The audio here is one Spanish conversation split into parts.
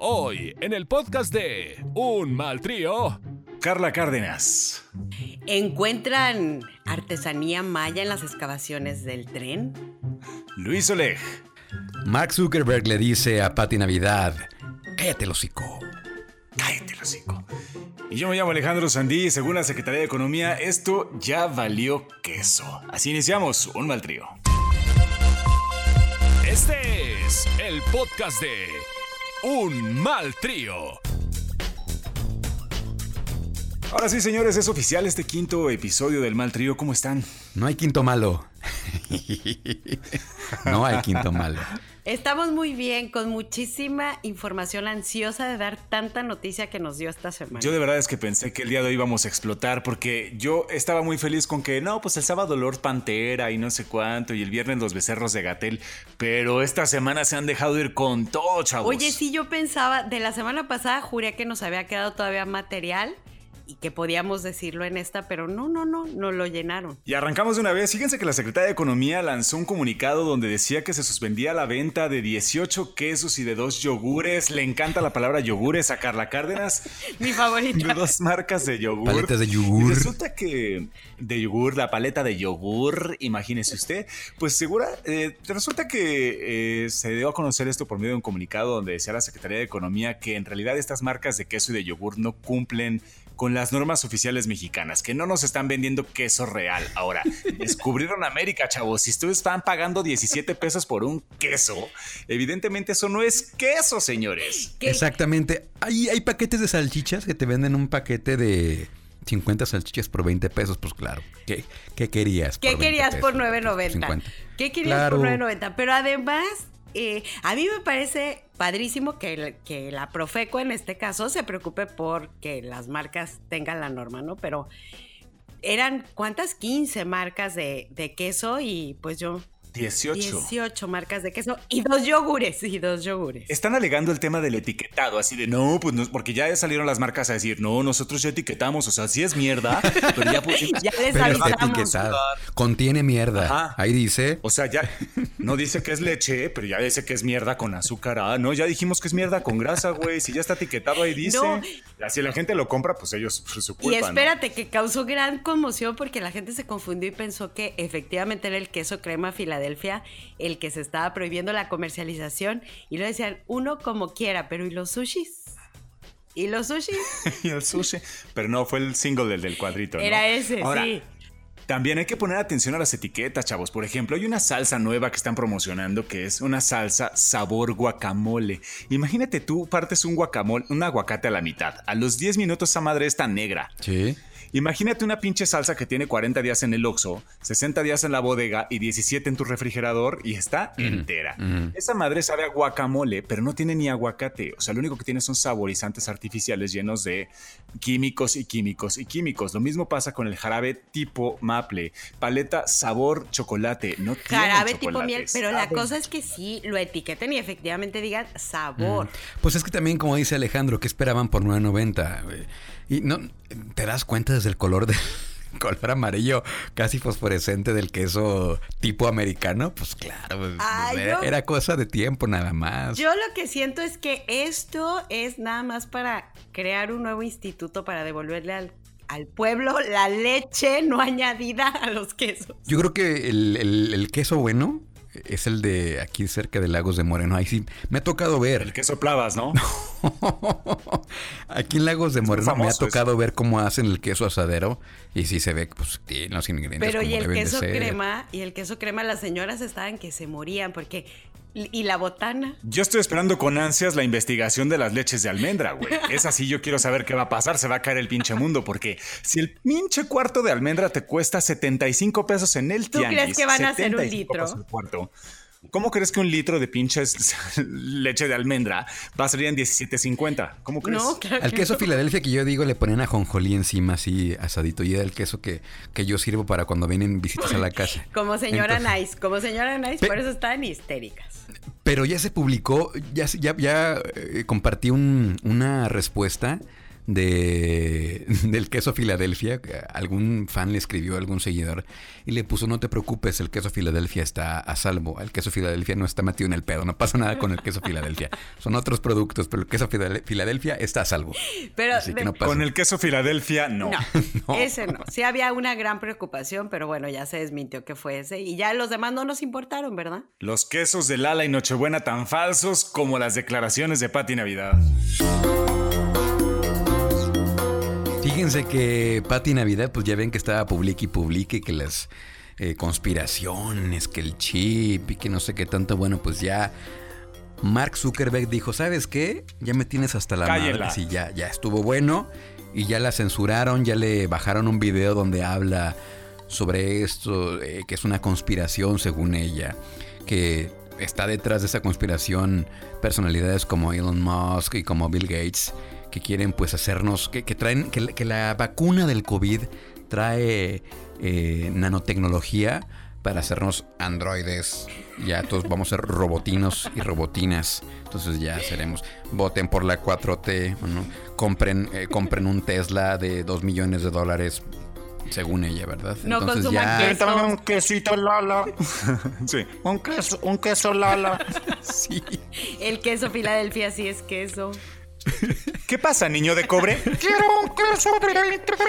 Hoy, en el podcast de Un Mal Trío, Carla Cárdenas. ¿Encuentran artesanía maya en las excavaciones del tren? Luis Oleg. Mark Zuckerberg le dice a Patti Navidad, cállate el hocico. Cállate el hocico. Y yo me llamo Alejandro Sandí y según la Secretaría de Economía, esto ya valió queso. Así iniciamos un mal trío. Este es el podcast de Un Mal Trío. Ahora sí, señores, es oficial este quinto episodio del mal trío. ¿Cómo están? No hay quinto malo. no hay quinto malo. Estamos muy bien, con muchísima información ansiosa de dar tanta noticia que nos dio esta semana. Yo de verdad es que pensé que el día de hoy íbamos a explotar porque yo estaba muy feliz con que no, pues el sábado Lord Pantera y no sé cuánto y el viernes los becerros de Gatel, pero esta semana se han dejado ir con todo, chavos. Oye, sí, yo pensaba, de la semana pasada juré que nos había quedado todavía material y que podíamos decirlo en esta, pero no, no, no, no lo llenaron. Y arrancamos de una vez. Fíjense que la Secretaría de Economía lanzó un comunicado donde decía que se suspendía la venta de 18 quesos y de dos yogures. Le encanta la palabra yogures a Carla Cárdenas. Mi favorita. De dos marcas de yogur. Paletas de yogur. Y resulta que de yogur, la paleta de yogur, imagínese usted, pues segura, eh, resulta que eh, se dio a conocer esto por medio de un comunicado donde decía la Secretaría de Economía que en realidad estas marcas de queso y de yogur no cumplen con las normas oficiales mexicanas, que no nos están vendiendo queso real. Ahora, descubrieron América, chavos. Si ustedes están pagando 17 pesos por un queso, evidentemente eso no es queso, señores. ¿Qué? Exactamente. Hay, hay paquetes de salchichas que te venden un paquete de 50 salchichas por 20 pesos. Pues claro. ¿Qué, qué querías? ¿Qué por 20 querías por pesos? 9.90? 50. ¿Qué querías Claro. por 9.90? Pero además, eh, a mí me parece padrísimo que, que la Profeco en este caso se preocupe por que las marcas tengan la norma, ¿no? Pero eran, ¿cuántas? 15 marcas de, de queso y pues yo... 18. 18 marcas de queso y dos yogures, y dos yogures. Están alegando el tema del etiquetado, así de no, pues no, porque ya salieron las marcas a decir, no, nosotros ya etiquetamos, o sea, sí es mierda, pero ya pusimos. Ya les avisamos. etiquetado. Contiene mierda. Ajá. Ahí dice. O sea, ya no dice que es leche, pero ya dice que es mierda con azúcar. Ah, no, ya dijimos que es mierda con grasa, güey. Si ya está etiquetado ahí dice. No. Así la gente lo compra, pues ellos por su culpa. Y ¿no? espérate, que causó gran conmoción porque la gente se confundió y pensó que efectivamente era el queso crema Filadelfia el que se estaba prohibiendo la comercialización. Y lo decían, uno como quiera, pero ¿y los sushis? ¿Y los sushis? y el sushi. Pero no, fue el single del, del cuadrito. ¿no? Era ese, Ahora, sí. También hay que poner atención a las etiquetas, chavos. Por ejemplo, hay una salsa nueva que están promocionando que es una salsa sabor guacamole. Imagínate tú partes un guacamole, un aguacate a la mitad. A los 10 minutos esa madre está negra. Sí. Imagínate una pinche salsa que tiene 40 días en el Oxxo, 60 días en la bodega y 17 en tu refrigerador y está entera. Esa madre sabe a guacamole, pero no tiene ni aguacate. O sea, lo único que tiene son saborizantes artificiales llenos de químicos y químicos y químicos. Lo mismo pasa con el jarabe tipo maple, paleta sabor chocolate. No tiene Jarabe tipo miel, pero la cosa es que sí lo etiqueten y efectivamente digan sabor. Pues es que también, como dice Alejandro, ¿qué esperaban por 9.90? Y no, ¿te das cuenta desde el color del color amarillo casi fosforescente del queso tipo americano? Pues claro, pues, Ay, era, yo- era cosa de tiempo nada más. Yo lo que siento es que esto es nada más para crear un nuevo instituto para devolverle al, al pueblo la leche no añadida a los quesos. Yo creo que el, el- el queso bueno es el de aquí cerca de Lagos de Moreno. Ahí sí, me ha tocado El ver. que soplabas, ¿no? Aquí en Lagos de Moreno me ha tocado ver cómo hacen el queso asadero y sí se ve que pues, tiene los ingredientes Pero como y el deben de queso ser. crema, y el queso crema, las señoras estaban que se morían porque y la botana. Yo estoy esperando con ansias la investigación de las leches de almendra, güey. Es así, yo quiero saber qué va a pasar. Se va a caer el pinche mundo, porque si el pinche cuarto de almendra te cuesta 75 pesos en el ¿Tú tianguis... crees que van a hacer un 75 litro? ¿Cómo crees que un litro de pinches leche de almendra va a salir en 17.50? ¿Cómo crees? No, claro Al que queso no. Filadelfia que yo digo le ponen ajonjolí encima así asadito y era el queso que, que yo sirvo para cuando vienen visitas a la casa. Como señora Entonces- Nice, como señora Nice, Pe- por eso estaban histéricas. Pero ya se publicó, ya, se- ya, ya eh, compartí un- una respuesta de, del queso Filadelfia. Algún fan le escribió, algún seguidor, y le puso, no te preocupes, el queso Filadelfia está a salvo. El queso Filadelfia no está metido en el pedo, no pasa nada con el queso Filadelfia. Son otros productos, pero el queso Filadelfia está a salvo. Pero con el queso Filadelfia, no. no. Ese no. Sí había una gran preocupación, pero bueno, ya se desmintió que fue ese. Y ya los demás no nos importaron, ¿verdad? Los quesos de Lala y Nochebuena tan falsos como las declaraciones de Pati Navidad. Fíjense que Pati Navidad, pues ya ven que estaba publique y publique que las eh, conspiraciones, que el chip y que no sé qué tanto. Bueno, pues ya Mark Zuckerberg dijo, ¿sabes qué? Ya me tienes hasta la madre. Sí, ya, ya estuvo bueno. Y ya la censuraron, ya le bajaron un video donde habla sobre esto, eh, que es una conspiración según ella. Que está detrás de esa conspiración personalidades como Elon Musk y como Bill Gates que quieren pues hacernos, que, traen, que, la vacuna del COVID trae eh, nanotecnología para hacernos androides. Ya todos vamos a ser robotinos y robotinas. Entonces ya seremos. Voten por la 4T. compren, eh, compren un Tesla de 2 millones de dólares. Según ella, ¿verdad? No Entonces ya. Queso. un quesito Lala. sí. Un queso, un queso Lala. sí. El queso Filadelfia sí es queso. ¿Qué pasa, niño de cobre? Quiero un queso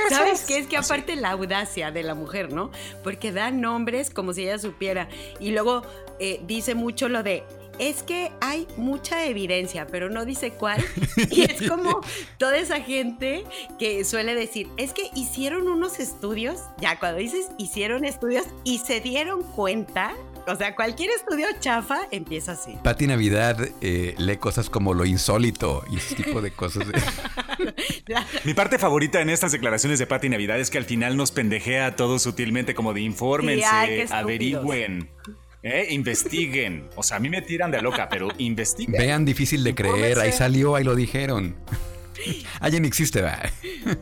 ¿Sabes qué? Es que aparte la audacia de la mujer, ¿no? Porque da nombres como si ella supiera. Y luego eh, dice mucho lo de es que hay mucha evidencia, pero no dice cuál. Y es como toda esa gente que suele decir, es que hicieron unos estudios, ya cuando dices hicieron estudios y se dieron cuenta o sea, cualquier estudio chafa empieza así. Pati Navidad eh, lee cosas como lo insólito y ese tipo de cosas. Mi parte favorita en estas declaraciones de Pati Navidad es que al final nos pendejea a todos sutilmente como de infórmense, averigüen. ¿eh? investiguen. O sea, a mí me tiran de loca, pero investiguen. Vean difícil de creer, ahí salió, ahí lo dijeron. Alguien existe, va.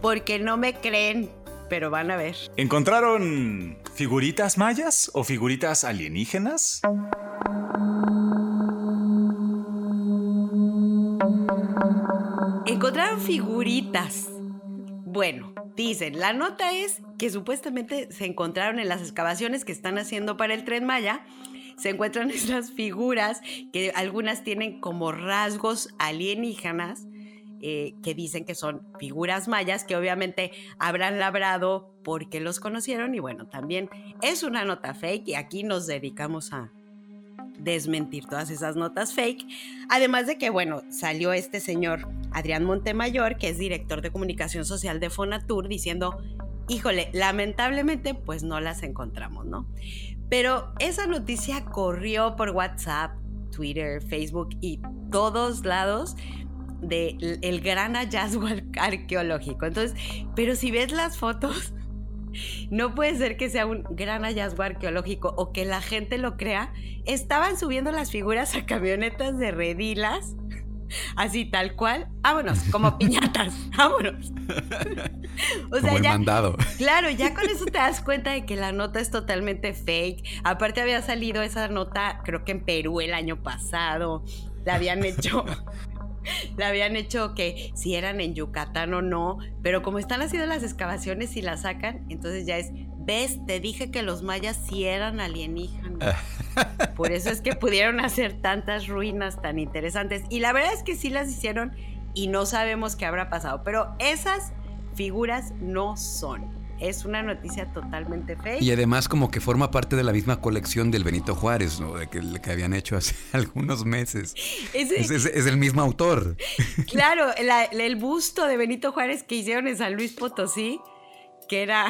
Porque no me creen pero van a ver. ¿Encontraron figuritas mayas o figuritas alienígenas? Encontraron figuritas. Bueno, dicen, la nota es que supuestamente se encontraron en las excavaciones que están haciendo para el tren Maya se encuentran esas figuras que algunas tienen como rasgos alienígenas eh, que dicen que son figuras mayas que obviamente habrán labrado porque los conocieron y bueno, también es una nota fake y aquí nos dedicamos a desmentir todas esas notas fake. Además de que, bueno, salió este señor Adrián Montemayor, que es director de comunicación social de Fonatur, diciendo, híjole, lamentablemente pues no las encontramos, ¿no? Pero esa noticia corrió por WhatsApp, Twitter, Facebook y todos lados del el gran hallazgo arqueológico. Entonces, pero si ves las fotos, no puede ser que sea un gran hallazgo arqueológico o que la gente lo crea. Estaban subiendo las figuras a camionetas de redilas. Así tal cual, vámonos, como piñatas, vámonos. o sea, ya, mandado. Claro, ya con eso te das cuenta de que la nota es totalmente fake. Aparte había salido esa nota, creo que en Perú el año pasado. La habían hecho le habían hecho que si eran en Yucatán o no, pero como están haciendo las excavaciones y las sacan, entonces ya es, ves, te dije que los mayas sí eran alienígenas. Por eso es que pudieron hacer tantas ruinas tan interesantes. Y la verdad es que sí las hicieron y no sabemos qué habrá pasado, pero esas figuras no son es una noticia totalmente fake. Y además como que forma parte de la misma colección del Benito Juárez, ¿no? De que, que habían hecho hace algunos meses. Es, el mismo autor. Claro, el busto de Benito Juárez que hicieron en San Luis Potosí, que era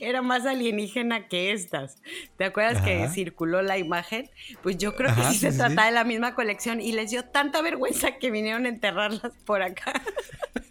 era más alienígena que estas. ¿Te acuerdas que circuló la imagen? Pues yo creo que sí se trata de la misma colección y les dio tanta vergüenza que vinieron a enterrarlas por acá.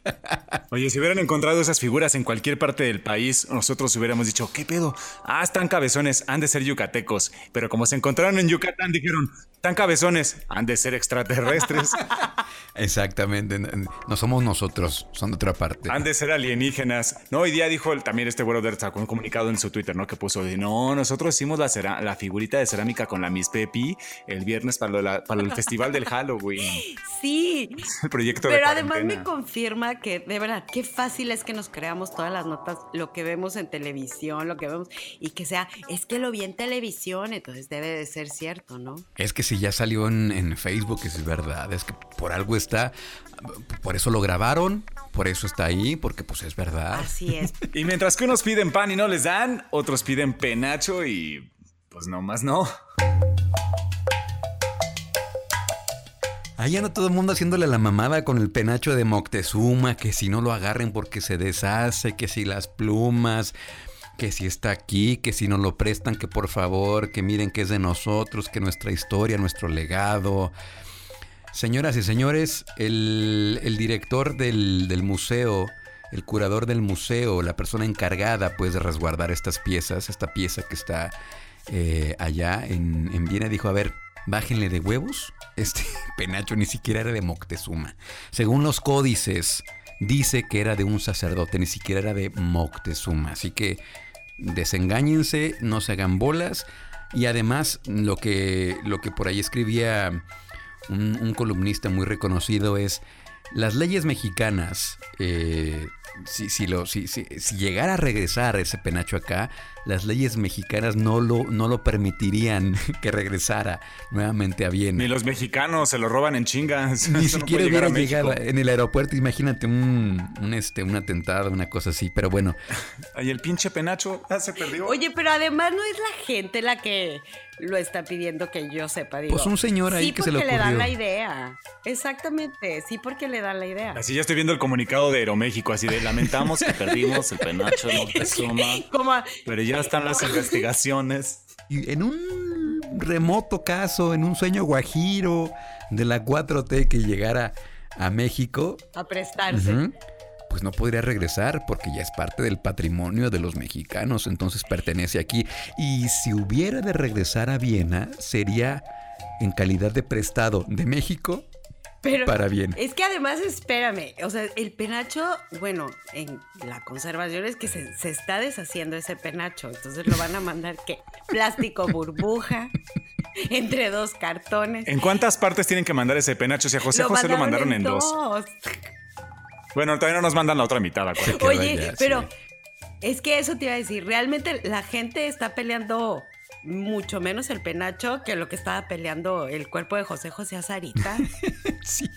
Oye, si hubieran encontrado esas figuras en cualquier parte del país, nosotros hubiéramos dicho, ¿qué pedo? Ah, están cabezones, han de ser yucatecos. Pero como se encontraron en Yucatán, dijeron, tan cabezones, han de ser extraterrestres. Exactamente, no somos nosotros, son de otra parte. Han de ser alienígenas. No, hoy día dijo también este brother, sacó un comunicado en su Twitter, ¿no? Que puso, no, nosotros hicimos la, figurita de cerámica con la Miss Pepi el viernes para, para el festival del Halloween. Sí, El proyecto de pero además me confirma que de verdad qué fácil es que nos creamos todas las notas, lo que vemos en televisión, lo que vemos y que sea, es que lo vi en televisión, entonces debe de ser cierto, ¿no? Es que si ya salió en, en Facebook, es verdad. Es que por algo está. Por eso lo grabaron, por eso está ahí, porque pues es verdad. Así es. Y mientras que unos piden pan y no les dan, otros piden penacho y pues no más no. Ahí anda todo el mundo haciéndole la mamada con el penacho de Moctezuma, que si no lo agarren porque se deshace, que si las plumas, que si está aquí, que si nos lo prestan, que por favor, que miren que es de nosotros, que nuestra historia, nuestro legado. Señoras y señores, el, el director del, del museo, el curador del museo, la persona encargada pues de resguardar estas piezas, esta pieza que está eh, allá en, en Viena, dijo, a ver, bájenle de huevos. Este penacho ni siquiera era de Moctezuma. Según los códices, dice que era de un sacerdote, ni siquiera era de Moctezuma. Así que desengáñense, no se hagan bolas. Y además, lo que, lo que por ahí escribía un, un columnista muy reconocido es las leyes mexicanas. eh, si, si, lo, si, si- si llegara a regresar ese penacho acá, las leyes mexicanas no lo, no lo permitirían que regresara nuevamente a Viena. Ni los mexicanos se lo roban en chingas. Ni Eso no siquiera llegar hubiera llegado en el aeropuerto. Imagínate un, un, este, un atentado, una cosa así. Pero bueno, Ay, el pinche penacho ah, se perdió. Oye, pero además no es la gente la que lo está pidiendo que yo sepa. Digo, Pues un señor ahí sí que se le porque le dan ocurrió. la idea. Exactamente, sí porque le dan la idea. Así ya estoy viendo el comunicado de Aeroméxico, así de lamentamos que perdimos el penacho de Moctezuma, pero ya están las investigaciones. y en un remoto caso, en un sueño guajiro de la 4T que llegara a México, a prestarse. Pues no podría regresar porque ya es parte del patrimonio de los mexicanos, entonces pertenece aquí. Y si hubiera de regresar a Viena, sería en calidad de prestado de México Pero para Viena. es que además, espérame, o sea, el penacho, bueno, en la conservación es que se, se está deshaciendo ese penacho, entonces lo van a mandar que plástico burbuja entre dos cartones. ¿En cuántas partes tienen que mandar ese penacho? Si a José José lo mandaron en dos. Bueno, todavía no nos mandan la otra mitad, Oye, pero sí. es que eso te iba a decir, realmente la gente está peleando mucho menos el penacho que lo que estaba peleando el cuerpo de José José Azarita. Sí.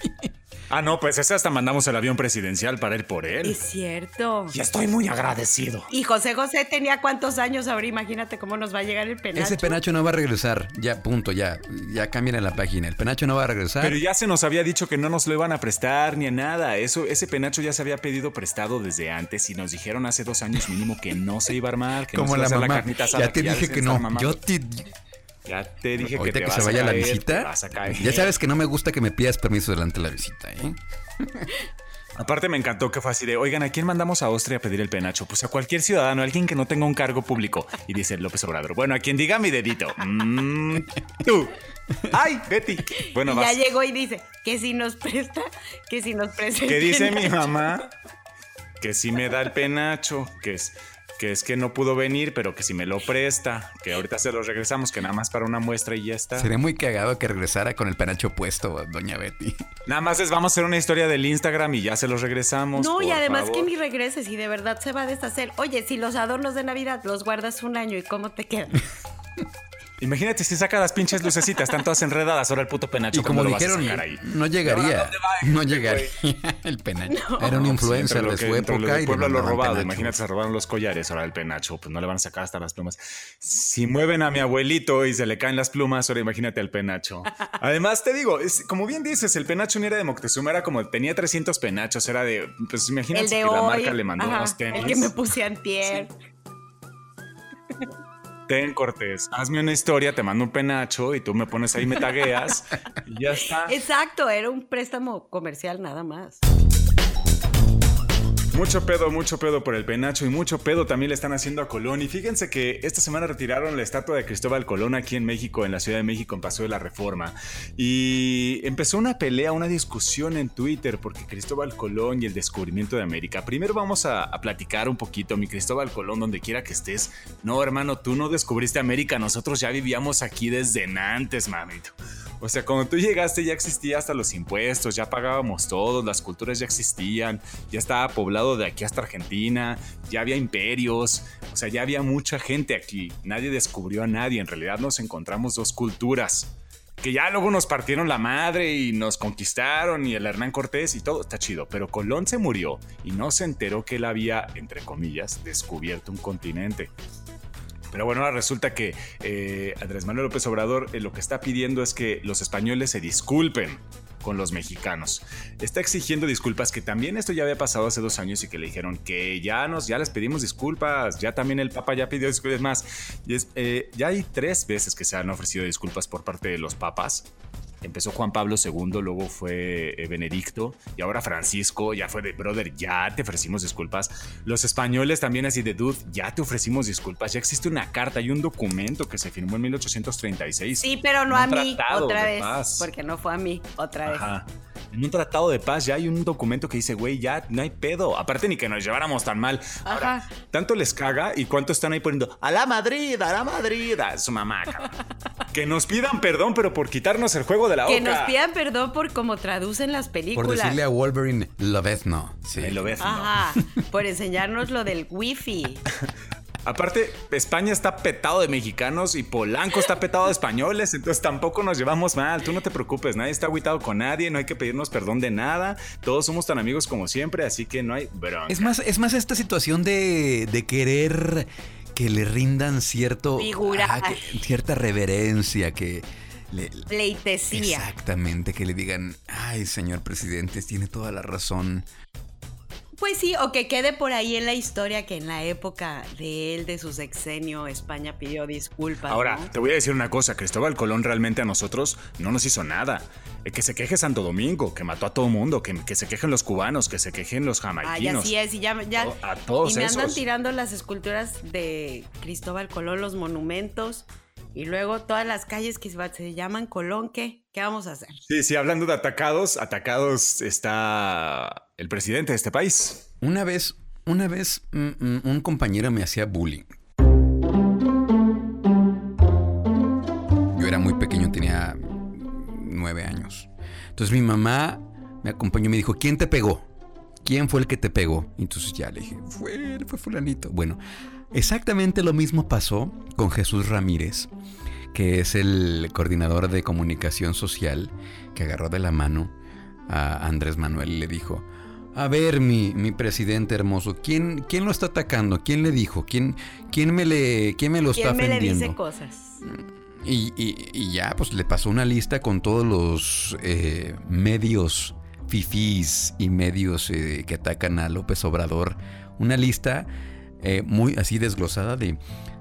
Ah, no, pues ese hasta mandamos el avión presidencial para ir por él. es cierto. Y estoy muy agradecido. Y José José tenía cuántos años ahora, imagínate cómo nos va a llegar el penacho. Ese penacho no va a regresar. Ya, punto, ya. Ya cambian en la página. El penacho no va a regresar. Pero ya se nos había dicho que no nos lo iban a prestar ni a nada. Eso, ese penacho ya se había pedido prestado desde antes y nos dijeron hace dos años mínimo que no se iba a armar, que Como no la se iba a hacer mamá. carnita asada, ya te dije que estaba no. mamando. Yo te. Ya te dije Ahorita que que, te se vas vaya a la caer, visita. vas a caer. Ya sabes que no me gusta que me pidas permiso delante de la visita, ¿eh? Aparte me encantó que fue así de, oigan, ¿a quién mandamos a Austria a pedir el penacho? Pues a cualquier ciudadano, alguien que no tenga un cargo público. Y dice López Obrador, bueno, a quien diga mi dedito. Mm, tú. Ay, Betty. Bueno, Y vas. ya llegó y dice que si nos presta, que si nos presta. el ¿Qué dice mi mamá? Que sí me da el penacho, que es que es que no pudo venir, pero que si me lo presta, que ahorita se lo regresamos, que nada más para una muestra y ya está. Sería muy cagado que regresara con el penacho puesto, doña Betty. Nada más les vamos a hacer una historia del Instagram y ya se los regresamos. No, y además favor. que ni regreses y de verdad se va a deshacer. Oye, si los adornos de Navidad los guardas un año y cómo te quedan. Imagínate si saca las pinches lucecitas, están todas enredadas, ahora el puto penacho. Y como ¿cómo lo vas a dijeron, sacar ahí? no llegaría. ¿Dónde va No llegaría el penacho. Era un No, influencer sí, de lo su que- entre época le Puebla lo robado. Imagínate, se robaron los collares, ahora el penacho, pues no le van a sacar hasta las plumas. Si mueven a mi abuelito y se le caen las plumas, ahora imagínate al penacho. Además, te digo, es, como bien dices, el penacho no era de Moctezuma, era como, tenía 300 penachos, era de, pues imagínate El de que hoy. la marca le mandó ajá, unos tenis. El que me puse antier. Ten, Cortés, hazme una historia, te mando un penacho y tú me pones ahí, me tagueas y ya está. Exacto, era un préstamo comercial nada más. Mucho pedo, mucho pedo por el penacho y mucho pedo también le están haciendo a Colón. Y fíjense que esta semana retiraron la estatua de Cristóbal Colón aquí en México, en la Ciudad de México, en Paso de la Reforma. Y empezó una pelea, una discusión en Twitter porque Cristóbal Colón y el descubrimiento de América. Primero vamos a, a platicar un poquito, mi Cristóbal Colón, donde quiera que estés. No, hermano, tú no descubriste América, nosotros ya vivíamos aquí desde antes, mamito. O sea, cuando tú llegaste ya existía hasta los impuestos, ya pagábamos todos, las culturas ya existían, ya estaba poblado de aquí hasta Argentina, ya había imperios, o sea, ya había mucha gente aquí. Nadie descubrió a nadie, en realidad nos encontramos dos culturas. Que ya luego nos partieron la madre y nos conquistaron y el Hernán Cortés y todo está chido, pero Colón se murió y no se enteró que él había, entre comillas, descubierto un continente. Pero bueno, ahora resulta que eh, Andrés Manuel López Obrador eh, lo que está pidiendo es que los españoles se disculpen con los mexicanos. Está exigiendo disculpas, que también esto ya había pasado hace dos años y que le dijeron que ya nos, ya les pedimos disculpas, ya también el Papa ya pidió disculpas más. Eh, ya hay tres veces que se han ofrecido disculpas por parte de los papas. Empezó Juan Pablo II, luego fue eh, Benedicto y ahora Francisco, ya fue de brother, ya te ofrecimos disculpas. Los españoles también así de dude, ya te ofrecimos disculpas. Ya existe una carta y un documento que se firmó en 1836. Sí, pero no a mí, otra vez. paz. Porque no fue a mí, otra vez. Ajá. En un tratado de paz ya hay un documento que dice, güey, ya no hay pedo. Aparte ni que nos lleváramos tan mal. Ahora, Ajá. tanto les caga y cuánto están ahí poniendo, a la Madrid, a la Madrid, a su mamá. cabrón". que nos pidan perdón, pero por quitarnos el juego de la Que oca. nos pidan perdón por cómo traducen las Por películas. decirle a Wolverine, Lobezno. Sí. Lo ves, ¿no? Ajá, por enseñarnos lo del wifi. Aparte, España está petado de mexicanos y Polanco está petado de españoles, entonces tampoco nos llevamos mal. Tú no te preocupes, nadie está aguitado con nadie, no hay que pedirnos perdón de nada. Todos somos tan amigos como siempre, así que no hay bronca. Es más, es más esta situación de, de querer que le rindan cierto. Que- cierta reverencia, que. le- Pleitesía. exactamente, que le digan, ay, señor presidente, tiene toda la razón. Pues sí, o que quede por ahí en la historia que en la época de él, de su sexenio, España pidió disculpas. Ahora, ¿no? te voy a decir una cosa, Cristóbal Colón realmente a nosotros no nos hizo nada. Eh, Que se queje Santo Domingo, que mató a todo mundo, que, que se quejen los cubanos, que se quejen los Ay, jamaiquinos. así es, y ya, a todos y me andan tirando las esculturas de Cristóbal Colón, los monumentos, y luego todas las calles que se- llaman Colón, ¿qué? ¿Qué vamos a hacer? Sí, sí, hablando de atacados, atacados está el presidente de este país. Una vez, una vez, mm, mm, un compañero me hacía bullying. Yo era muy pequeño, tenía nueve años. Entonces mi mamá me acompañó y me dijo, ¿quién te pegó? ¿Quién fue el que te pegó? Entonces ya le dije, fue, fue fulanito. Bueno, exactamente lo mismo pasó con Jesús Ramírez, que es el coordinador de comunicación social, que agarró de la mano a Andrés Manuel y le dijo, a ver, mi, mi presidente hermoso, ¿quién, ¿quién lo está atacando? ¿Quién le dijo? ¿Quién, quién, me, le, quién me lo está ¿Quién me le dice cosas? Y, y- y ya, pues le pasó una lista con todos los eh, medios fifís y medios eh, que atacan a López Obrador. Una lista eh, muy así desglosada de,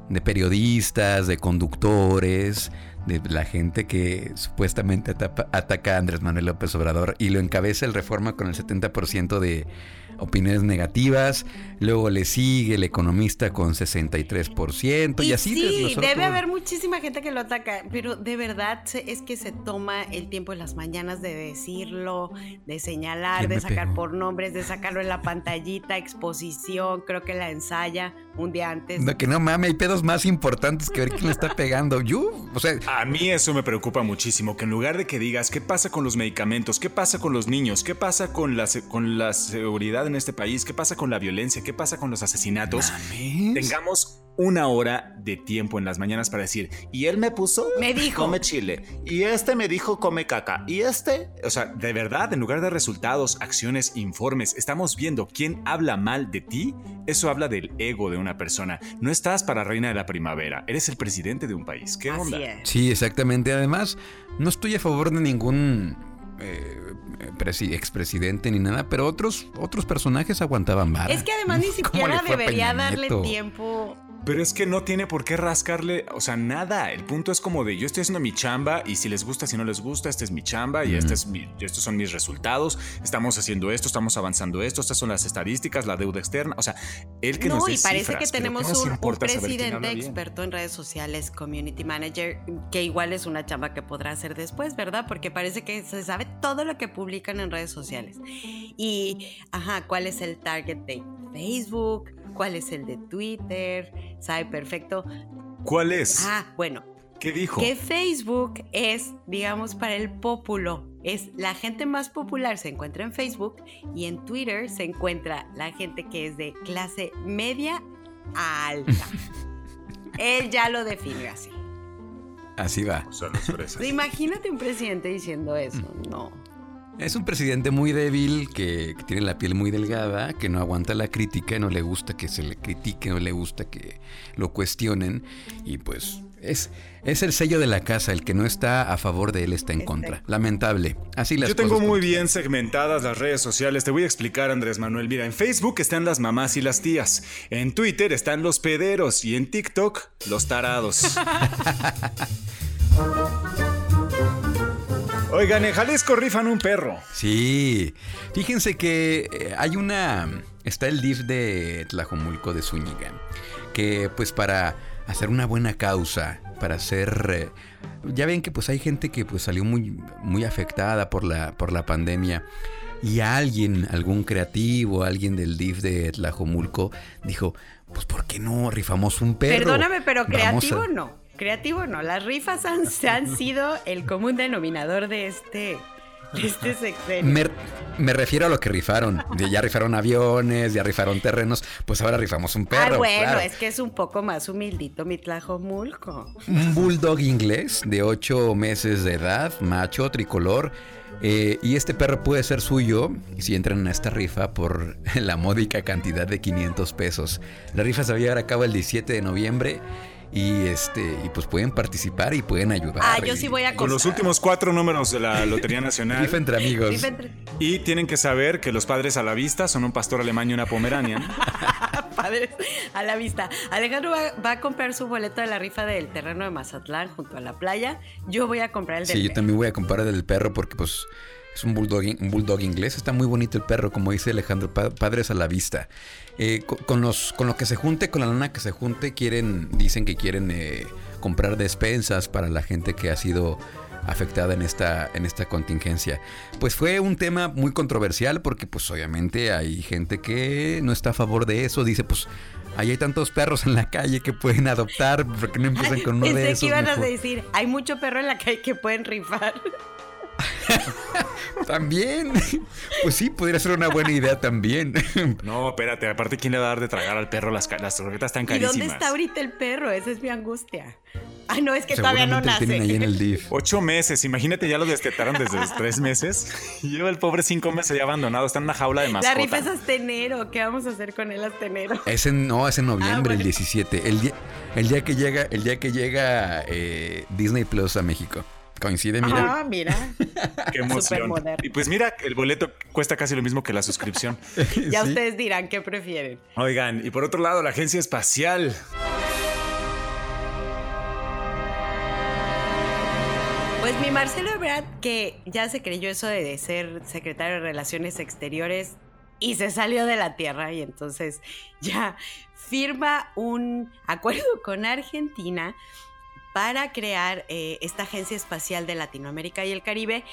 de periodistas, de conductores, de la gente que supuestamente ataca a Andrés Manuel López Obrador y lo encabeza el Reforma con el 70% de opiniones negativas. Luego le sigue el economista con 63% y, así sí, debe todo. haber muchísima gente que lo ataca, pero de verdad es que se toma el tiempo en las mañanas de decirlo, de señalar, ¿Quién de sacar pegó? por nombres, de sacarlo en la pantallita, exposición, creo que la ensaya un día antes. No, que no mames, hay pedos más importantes que ver quién le está pegando. Yo, o sea, A mí eso me preocupa muchísimo, que en lugar de que digas qué pasa con los medicamentos, qué pasa con los niños, qué pasa con la, con la seguridad en este país, qué pasa con la violencia, qué pasa con los asesinatos, mames. tengamos una hora de tiempo en las mañanas para decir, y él me puso, Me dijo. come chile, y este me dijo, come caca, y este, o sea, de verdad, en lugar de resultados, acciones, informes, estamos viendo quién habla mal de ti, eso habla del ego de una persona. No estás para reina de la primavera, eres el presidente de un país. ¿Qué onda? Así es. Sí, exactamente. Además, no estoy a favor de ningún eh, presi- expresidente ni nada, pero otros, otros personajes aguantaban vara. Es que además ni ¿Cómo le siquiera debería darle tiempo. Pero es que no tiene por qué rascarle, o sea, nada. El punto es como de yo estoy haciendo mi chamba y si les gusta, si no les gusta, esta es mi chamba y este es mi- estos son mis resultados. Estamos haciendo esto, estamos avanzando esto, estas son las estadísticas, la deuda externa. O sea, él que no, nos dé y parece cifras, que tenemos ¿qué nos un, un importa saber quién presidente experto en redes sociales, community manager, que igual es una chamba que podrá hacer después, ¿verdad? Porque parece que se sabe todo lo que publican en redes sociales. Y, ajá, cuál es el target de Facebook, cuál es el de Twitter, sabe perfecto. ¿Cuál es? Ah, bueno, ¿Qué dijo? que Facebook es, digamos, para el pópulo. Es la gente más popular se encuentra en Facebook y en Twitter se encuentra la gente que es de clase media a alta. Él ya lo define así. Así va. O sea. Imagínate un presidente diciendo eso. No. Es un presidente muy débil, que, que tiene la piel muy delgada, que no aguanta la crítica, no le gusta que se le critique, no le gusta que lo cuestionen. Y pues es, es el sello de la casa, el que no está a favor de él está en contra. Lamentable. Así las Yo tengo cosas, muy bien segmentadas las redes sociales. Te voy a explicar, Andrés Manuel. Mira, en Facebook están las mamás y las tías. En Twitter están los pederos. Y en TikTok, los tarados. Oigan, en Jalisco rifan un perro. Sí, fíjense que eh, hay una... Está el DIF de Tlajomulco de Zúñiga, que pues para hacer una buena causa, para hacer... eh, ya ven que pues hay gente que pues salió muy, muy afectada por la, por la pandemia. Y alguien, algún creativo, alguien del DIF de Tlajomulco, dijo, pues ¿por qué no rifamos un perro? Perdóname, pero creativo a- no. Creativo no. Las rifas han, han sido el común denominador de este, este sexenio. Me, me refiero a lo que rifaron. Ya rifaron aviones, ya rifaron terrenos, pues ahora rifamos un perro. ah, bueno, claro. es que es un poco más humildito mi Tlajomulco. Un bulldog inglés de 8 meses de edad, macho, tricolor. eh, y este perro puede ser suyo si entran a esta rifa por la módica cantidad de 500 pesos. La rifa se va a llevar a cabo el 17 de noviembre. Y este y pues pueden participar y pueden ayudar. Ah, yo sí y- voy a Con los últimos cuatro números de la Lotería Nacional. Rifa entre amigos. Rifa entre- Y tienen que saber que los padres a la vista son un pastor alemán y una pomeranian. Padres a la vista. Alejandro va, va a comprar su boleto de la rifa del terreno de Mazatlán junto a la playa. Yo voy a comprar el del Sí, yo también voy a comprar el del perro porque pues es un bulldog, un bulldog inglés. Está muy bonito el perro, como dice Alejandro, pa- padres a la vista. Eh, co- con, los, con lo que se junte, con la lana que se junte, quieren, dicen que quieren eh, comprar despensas para la gente que ha sido afectada en esta, en esta contingencia. Pues fue un tema muy controversial porque pues obviamente hay gente que no está a favor de eso. Dice pues... Ahí hay tantos perros en la calle que pueden adoptar, ¿por qué no empiezan con uno Pensé de que esos? iban a decir, hay mucho perro en la calle que pueden rifar. También. Pues sí, podría ser una buena idea también. No, espérate, aparte, ¿quién le va a dar de tragar al perro? Las, las croquetas están ¿Y carísimas. dónde está ahorita el perro? Esa es mi angustia. Ah, no, es que todavía no nace. tienen ahí en el DIF. Ocho meses, imagínate, ya lo destetaron desde los tres meses. Y lleva el pobre cinco meses ya abandonado, está en una jaula de La mascota. rifa es hasta enero. ¿Qué vamos a hacer con él hasta enero? Es en, no, es en noviembre, Ah, el bueno. 17. El día, el día que llega, el día que llega eh, Disney Plus a México. Coincide, mira. Ah, mira. Qué emoción. Y pues mira, el boleto cuesta casi lo mismo que la suscripción. Ya Sí. ustedes dirán qué prefieren. Oigan, y por otro lado, la agencia espacial. Pues mi Marcelo Ebrard, que ya se creyó eso de ser secretario de Relaciones Exteriores y se salió de la Tierra y entonces ya firma un acuerdo con Argentina para crear eh, esta agencia espacial de Latinoamérica y el Caribe.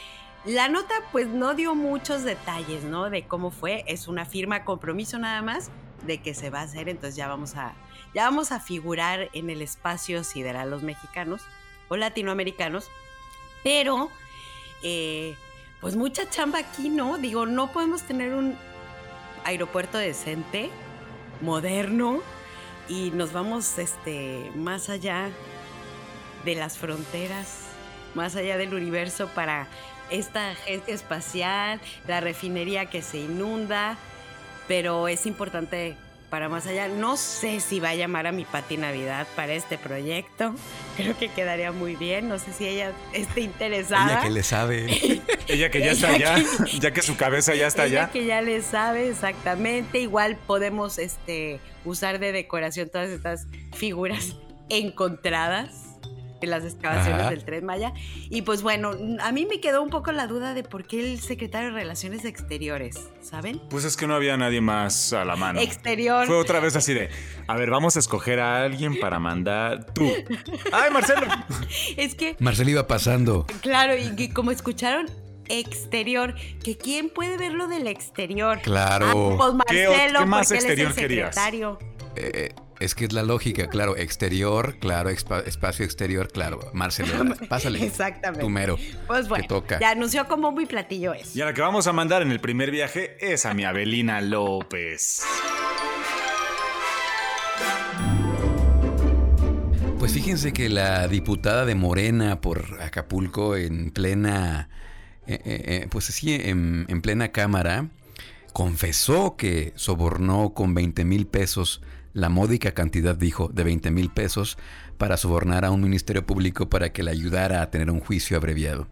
La nota pues no dio muchos detalles, ¿no? De cómo fue, es una firma compromiso nada más de que se va a hacer, entonces ya vamos a ya vamos a figurar en el espacio sideral los mexicanos o latinoamericanos, pero eh, pues mucha chamba aquí, ¿no? Digo, no podemos tener un aeropuerto decente, moderno y nos vamos este más allá de las fronteras, más allá del universo para esta agencia espacial, la refinería que se inunda, pero es importante para más allá. No sé si va a llamar a mi Pati Navidad para este proyecto. Creo que quedaría muy bien. No sé si ella esté interesada. Ella que le sabe. Ella que ya está Ella allá, ya que su cabeza ya está Ella allá. que ya le sabe exactamente. Igual podemos este, usar de decoración todas estas figuras encontradas en las excavaciones Ajá. del Tren Maya. Y pues bueno, a mí me quedó un poco la duda de por qué el secretario de Relaciones Exteriores, ¿saben? Pues es que no había nadie más a la mano. Exterior. Fue otra vez así de, a ver, vamos a escoger a alguien para mandar tú. ¡Ay, Marcelo! Es que, Marcelo iba pasando. claro, y, y como escucharon, exterior, que quién puede verlo del exterior. Claro. Ah, pues ¿Qué- Marcelo, qué más porque él es el exterior querías? secretario. Eh, Es que es la lógica, claro. Exterior, claro. espacio exterior, claro. Marcelo, pásale. Exactamente. Tu mero. Pues bueno, toca. ya anunció como muy platillo es. Y a la que vamos a mandar en el primer viaje es a mi Abelina López. Pues fíjense que la diputada de Morena por Acapulco en plena, eh, eh, eh, pues sí, en, en plena cámara, confesó que sobornó con 20 mil pesos, la módica cantidad, dijo, de 20 mil pesos, para sobornar a un ministerio público para que le ayudara a tener un juicio abreviado.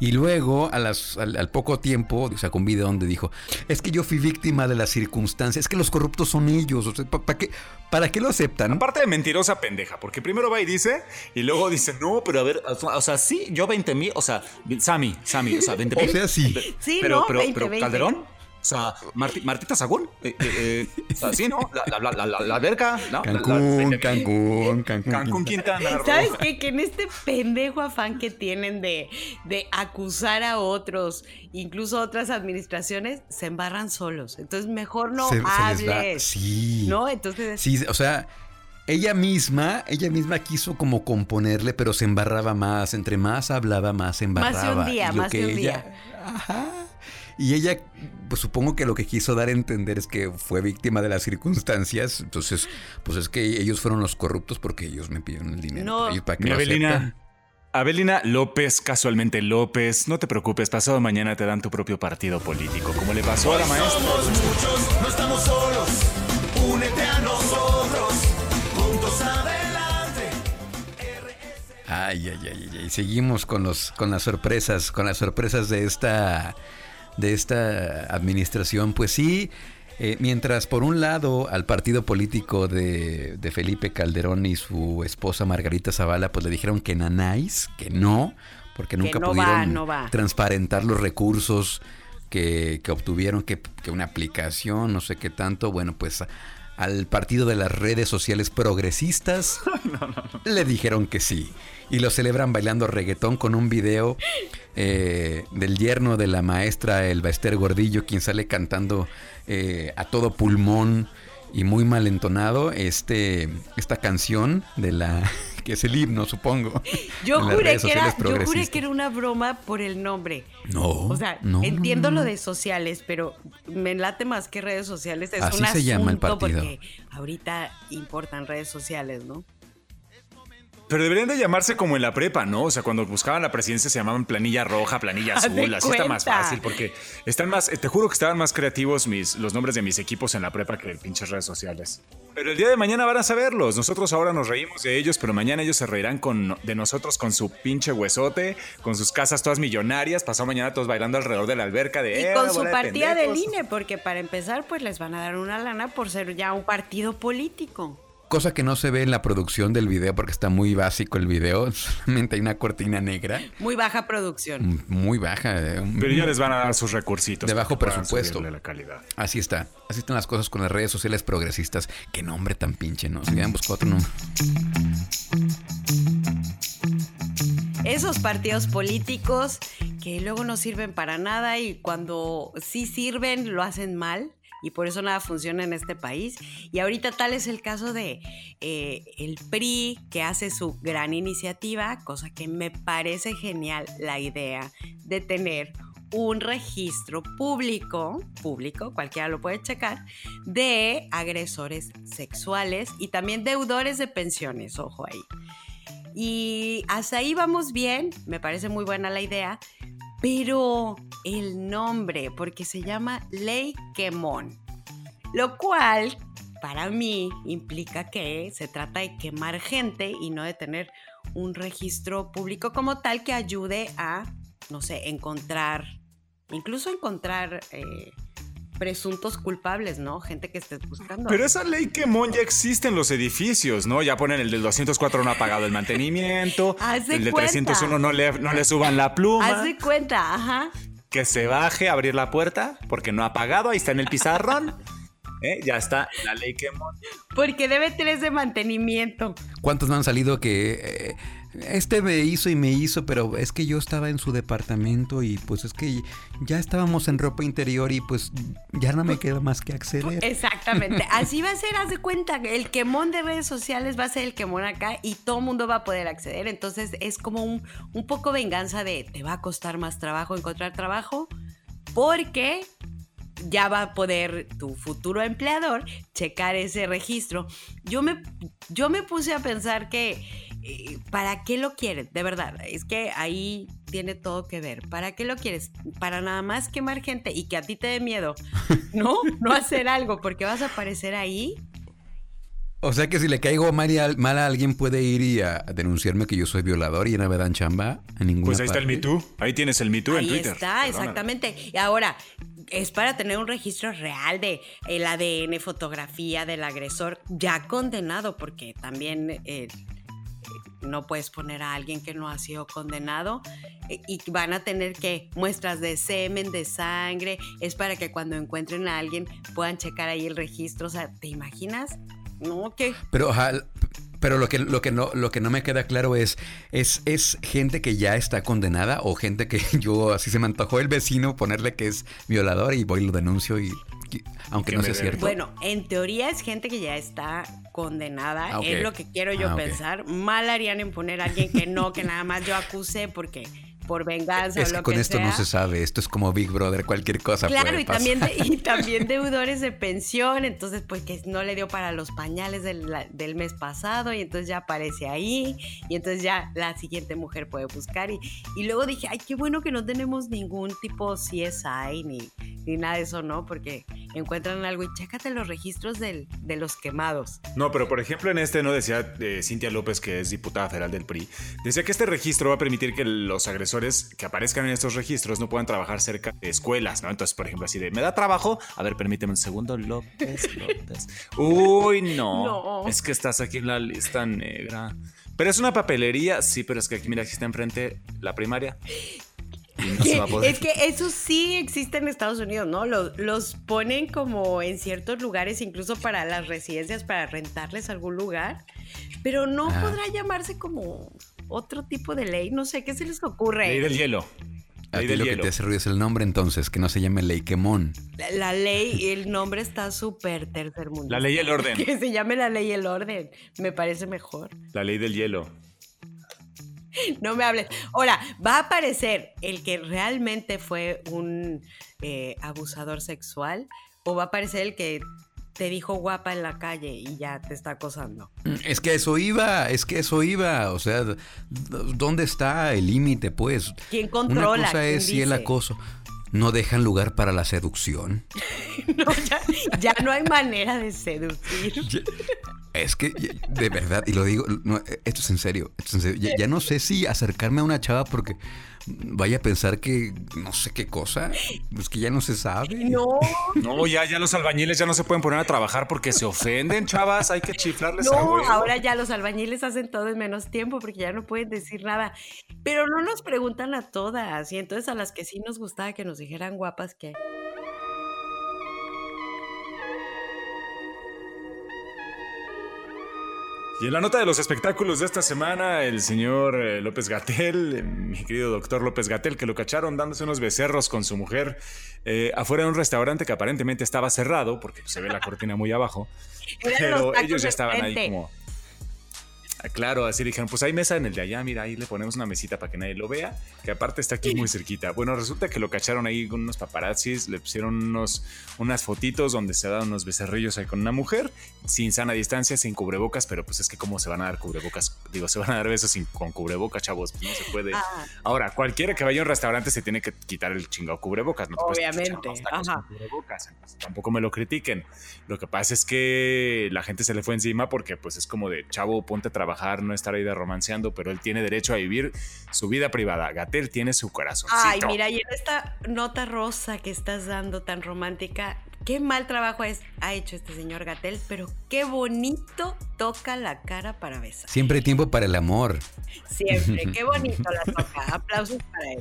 Y luego, a las- al, al poco tiempo, sacó un video donde dijo, es que yo fui víctima de las circunstancias, es que los corruptos son ellos, o sea, ¿pa- pa qué, ¿para qué lo aceptan? Aparte de mentirosa pendeja, porque primero va y dice, y luego dice, no, pero a ver, o sea, o sí, yo 20 mil, o sea, Sammy, Sammy, o sea, 20 O mil. sea, sí. Sí, pero, ¿no? pero, 20, pero 20. Calderón, o sea, Marti- Martita Sagún, eh, eh, eh, o sea, sí, ¿no? La, la, la, la, la alberca, ¿no? La- la- Cancún, 20,000. Cancún, Cancún. Cancún, Quintana Roo. ¿Sabes qué? Que en este pendejo afán que tienen de, de acusar a otros, incluso otras administraciones, se embarran solos. Entonces, mejor no Se- se les va- hables. Sí. ¿No? Entonces, Sí, o sea, ella misma, ella misma quiso como componerle, pero se embarraba más. Entre más hablaba, más se Más embarraba. de un día, Y lo más que de un ella- Ajá. Y ella, pues supongo que lo que quiso dar a entender es que fue víctima de las circunstancias. Entonces, pues es que ellos fueron los corruptos porque ellos me pidieron el dinero. No. Ellos, ¿para Mi lo Abelina. Abelina López, casualmente López, no te preocupes, pasado mañana te dan tu propio partido político, como le pasó a la maestra. muchos, no estamos solos. Únete a nosotros, juntos adelante. Ay, ay, ay, ay, ay. Seguimos con los, con las sorpresas, con las sorpresas de esta, de esta administración. Pues sí, eh, mientras por un lado al partido político de, de Felipe Calderón y su esposa Margarita Zavala, pues le dijeron que nanáis, que no, porque nunca no va, pudieron no va. transparentar los recursos que, que obtuvieron, que, que una aplicación, no sé qué tanto. Bueno, pues al partido de las redes sociales progresistas le dijeron que sí. Y lo celebran bailando reggaetón con un video eh, del yerno de la maestra Elba Ester Gordillo, quien sale cantando eh, a todo pulmón y muy mal entonado este, esta canción de la que es el himno, supongo. yo juré, que era, yo juré que era una broma por el nombre. No. O sea, no, entiendo no, lo de sociales, pero me late más que redes sociales. Es Así un se llama el partido. Porque ahorita importan redes sociales, ¿no? Pero deberían de llamarse como en la prepa, ¿no? O sea, cuando buscaban la presidencia se llamaban planilla roja, planilla azul, así está más cuenta. fácil, porque están más, eh, te juro que estaban más creativos mis, los nombres de mis equipos en la prepa que en pinches redes sociales. Pero el día de mañana van a saberlos. Nosotros ahora nos reímos de ellos, pero mañana ellos se reirán con, de nosotros con su pinche huesote, con sus casas todas millonarias. Pasado mañana todos bailando alrededor de la alberca de. Y "Eh, con su bola de partida del pendejos". INE, porque para empezar, pues les van a dar una lana por ser ya un partido político. Cosa que no se ve en la producción del video porque está muy básico el video. Solamente hay una cortina negra Muy baja producción. muy baja. eh, Pero ya les van a dar sus recursitos. De bajo presupuesto. subirle la calidad. Así está. Así están las cosas con las redes sociales progresistas. Qué nombre tan pinche, ¿no? Si hubieran buscado otro nombre. Esos partidos políticos que luego no sirven para nada y cuando sí sirven lo hacen mal y por eso nada funciona en este país. Y ahorita tal es el caso de eh, el PRI que hace su gran iniciativa, cosa que me parece genial la idea de tener un registro público, público, cualquiera lo puede checar, de agresores sexuales y también deudores de pensiones, ojo ahí. Y hasta ahí vamos bien, me parece muy buena la idea, pero el nombre, porque se llama Ley Quemón, lo cual para mí implica que se trata de quemar gente y no de tener un registro público como tal que ayude a, no sé, encontrar, incluso encontrar eh, presuntos culpables, ¿no? Gente que estés buscando. Pero esa ley quemón ya existe en los edificios, ¿no? Ya ponen el del 204 no ha pagado el mantenimiento, Haz de el del cuenta. 301 no le, no le suban la pluma, Haz de cuenta, ajá. que se baje a abrir la puerta porque no ha pagado, ahí está en el pizarrón. ¿Eh? Ya está la ley quemón. Porque debe tres de mantenimiento. ¿Cuántos no han salido que eh, este me hizo y me hizo, pero es que yo estaba en su departamento y pues es que ya estábamos en ropa interior y pues ya no me queda más que acceder? Exactamente. Así va a ser, haz de cuenta, el quemón de redes sociales va a ser el quemón acá y todo el mundo va a poder acceder. Entonces es como un, un poco venganza de te va a costar más trabajo encontrar trabajo porque ya va a poder tu futuro empleador checar ese registro. Yo me, yo me puse a pensar que, ¿para qué lo quieres? De verdad, es que ahí tiene todo que ver. ¿Para qué lo quieres? Para nada más quemar gente y que a ti te dé miedo, ¿no? No hacer algo porque vas a aparecer ahí. O sea que si le caigo mal a, mal a alguien puede ir y a, a denunciarme que yo soy violador y no me dan chamba en ninguna Pues ahí está el parte. Me Too. Ahí tienes el Me Too en Ahí Twitter. está, Perdóname. exactamente. Y ahora, es para tener un registro real de el ADN, fotografía del agresor ya condenado, porque también eh, no puedes poner a alguien que no ha sido condenado eh, y van a tener que muestras de semen, de sangre, es para que cuando encuentren a alguien puedan checar ahí el registro, o sea, ¿te imaginas? No, que Pero, pero lo que, lo que no, lo que no me queda claro es, es, es gente que ya está condenada o gente que yo así se me antojó el vecino ponerle que es violador y voy y lo denuncio y, y- aunque Que no sea cierto. Bueno, en teoría es gente que ya está condenada, Ah, es lo que quiero yo Ah, pensar. Mal harían en poner a alguien que no, que nada más yo acusé porque por venganza es o que lo con que esto sea. no se sabe, esto es como Big Brother, cualquier cosa Claro, puede y pasar. también, de- y también deudores de pensión, entonces pues que no le dio para los pañales del, del mes pasado y entonces ya aparece ahí y entonces ya la siguiente mujer puede buscar y, y luego dije, ay, qué bueno que no tenemos ningún tipo CSI ni, ni nada de eso, ¿no? Porque encuentran algo y chécate los registros del, de los quemados. No, pero por ejemplo en este no decía eh, Cintia López, que es diputada federal del PRI, decía que este registro va a permitir que los agresores que aparezcan en estos registros no puedan trabajar cerca de escuelas, ¿no? Entonces, por ejemplo, así de, ¿me da trabajo? A ver, permíteme un segundo, López, López. Uy, no, No. es que estás aquí en la lista negra. Pero es una papelería, sí, pero es que aquí, mira, aquí está enfrente la primaria. Y no se va a poder. Es que eso sí existe en Estados Unidos, ¿no? Los, los ponen como en ciertos lugares, incluso para las residencias, para rentarles algún lugar, pero no Ah. podrá llamarse como otro tipo de ley, no sé, ¿qué se les ocurre? Ley del hielo. A Ley ti lo que hielo. te hace ruido es el nombre entonces, que no se llame Ley Quemón. La, la ley, el nombre está súper tercermundista. La ley y el orden. Que se llame la ley y el orden, me parece mejor. La ley del hielo. No me hables. Ahora, va a aparecer el que realmente fue un eh, abusador sexual o va a aparecer el que te dijo guapa en la calle y ya te está acosando. Mm, Es que eso iba, es que eso iba. O sea, ¿dónde está el límite, pues? ¿Quién controla? Una cosa ¿Quién es si el acoso. No dejan lugar para la seducción. No, ya, ya no hay manera de seducir. Es que, de verdad, y lo digo, no, esto es en serio, esto es en serio. Ya, ya no sé si acercarme a una chava porque vaya a pensar que no sé qué cosa, es que ya no se sabe. No, No, ya, ya los albañiles ya no se pueden poner a trabajar porque se ofenden, chavas. Hay que chiflarles a no, ahora ya los albañiles hacen todo en menos tiempo porque ya no pueden decir nada. Pero no nos preguntan a todas. Y entonces a las que sí nos gustaba que nos dijeran guapas que... Y en la nota de los espectáculos de esta semana, el señor eh, López Gatel, eh, mi querido doctor López Gatel, que lo cacharon dándose unos becerros con su mujer eh, afuera de un restaurante que aparentemente estaba cerrado, porque se ve la cortina muy abajo. Pero ellos ya estaban ahí como. Ah, Claro, así dijeron, pues hay mesa en el de allá, mira, ahí le ponemos una mesita para que nadie lo vea, que aparte está aquí muy cerquita. Bueno, resulta que lo cacharon ahí con unos paparazzis, le pusieron unos, unas fotitos donde se dan unos becerrillos ahí con una mujer, sin sana distancia, sin cubrebocas, pero pues es que cómo se van a dar cubrebocas, digo, se van a dar besos sin, con cubrebocas, chavos, pues no se puede. Ah. Ahora, cualquiera que vaya a un restaurante se tiene que quitar el chingado cubrebocas, no te Obviamente, ajá. cubrebocas, entonces tampoco me lo critiquen. Lo que pasa es que la gente se le fue encima porque pues es como de chavo, ponte a trabajar, no estar ahí de romanceando, pero él tiene derecho a vivir su vida privada. Gatel tiene su corazón. Ay, mira, y en esta nota rosa que estás dando tan romántica, qué mal trabajo es- ha hecho este señor Gatel, pero qué bonito toca la cara para besar. Siempre hay tiempo para el amor. Siempre, qué bonito la toca. Aplausos para él.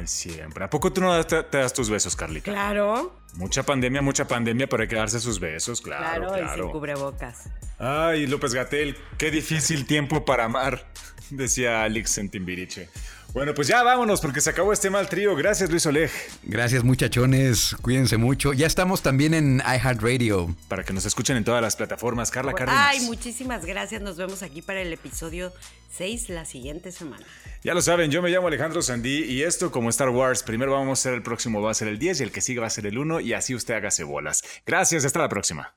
Ay, siempre. ¿A poco tú no te, te das tus besos, Carlita? Claro, Mucha pandemia, mucha pandemia, pero hay que darse sus besos, claro, claro, y sin claro. cubrebocas. Ay, López Gatel, qué difícil tiempo para amar, decía Alex en Timbiriche. Bueno, pues ya vámonos porque se acabó este mal trío. Gracias, Luis Oleg. Gracias, muchachones. Cuídense mucho. Ya estamos también en iHeartRadio. Para que nos escuchen en todas las plataformas. Carla Cárdenas. Ay, muchísimas gracias. Nos vemos aquí para el episodio 6 la siguiente semana. Ya lo saben, yo me llamo Alejandro Sandí y esto como Star Wars, primero vamos a ser el próximo, va a ser el 10 y el que sigue va a ser el 1 y así usted hágase bolas. Gracias, hasta la próxima.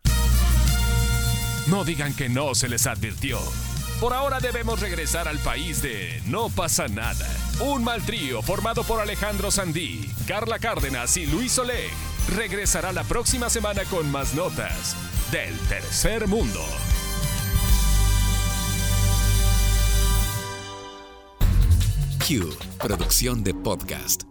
No digan que no se les advirtió. Por ahora debemos regresar al país de No pasa nada. Un mal trío formado por Alejandro Sandí, Carla Cárdenas y Luis Oleg regresará la próxima semana con más notas del tercer mundo. Q, producción de podcast.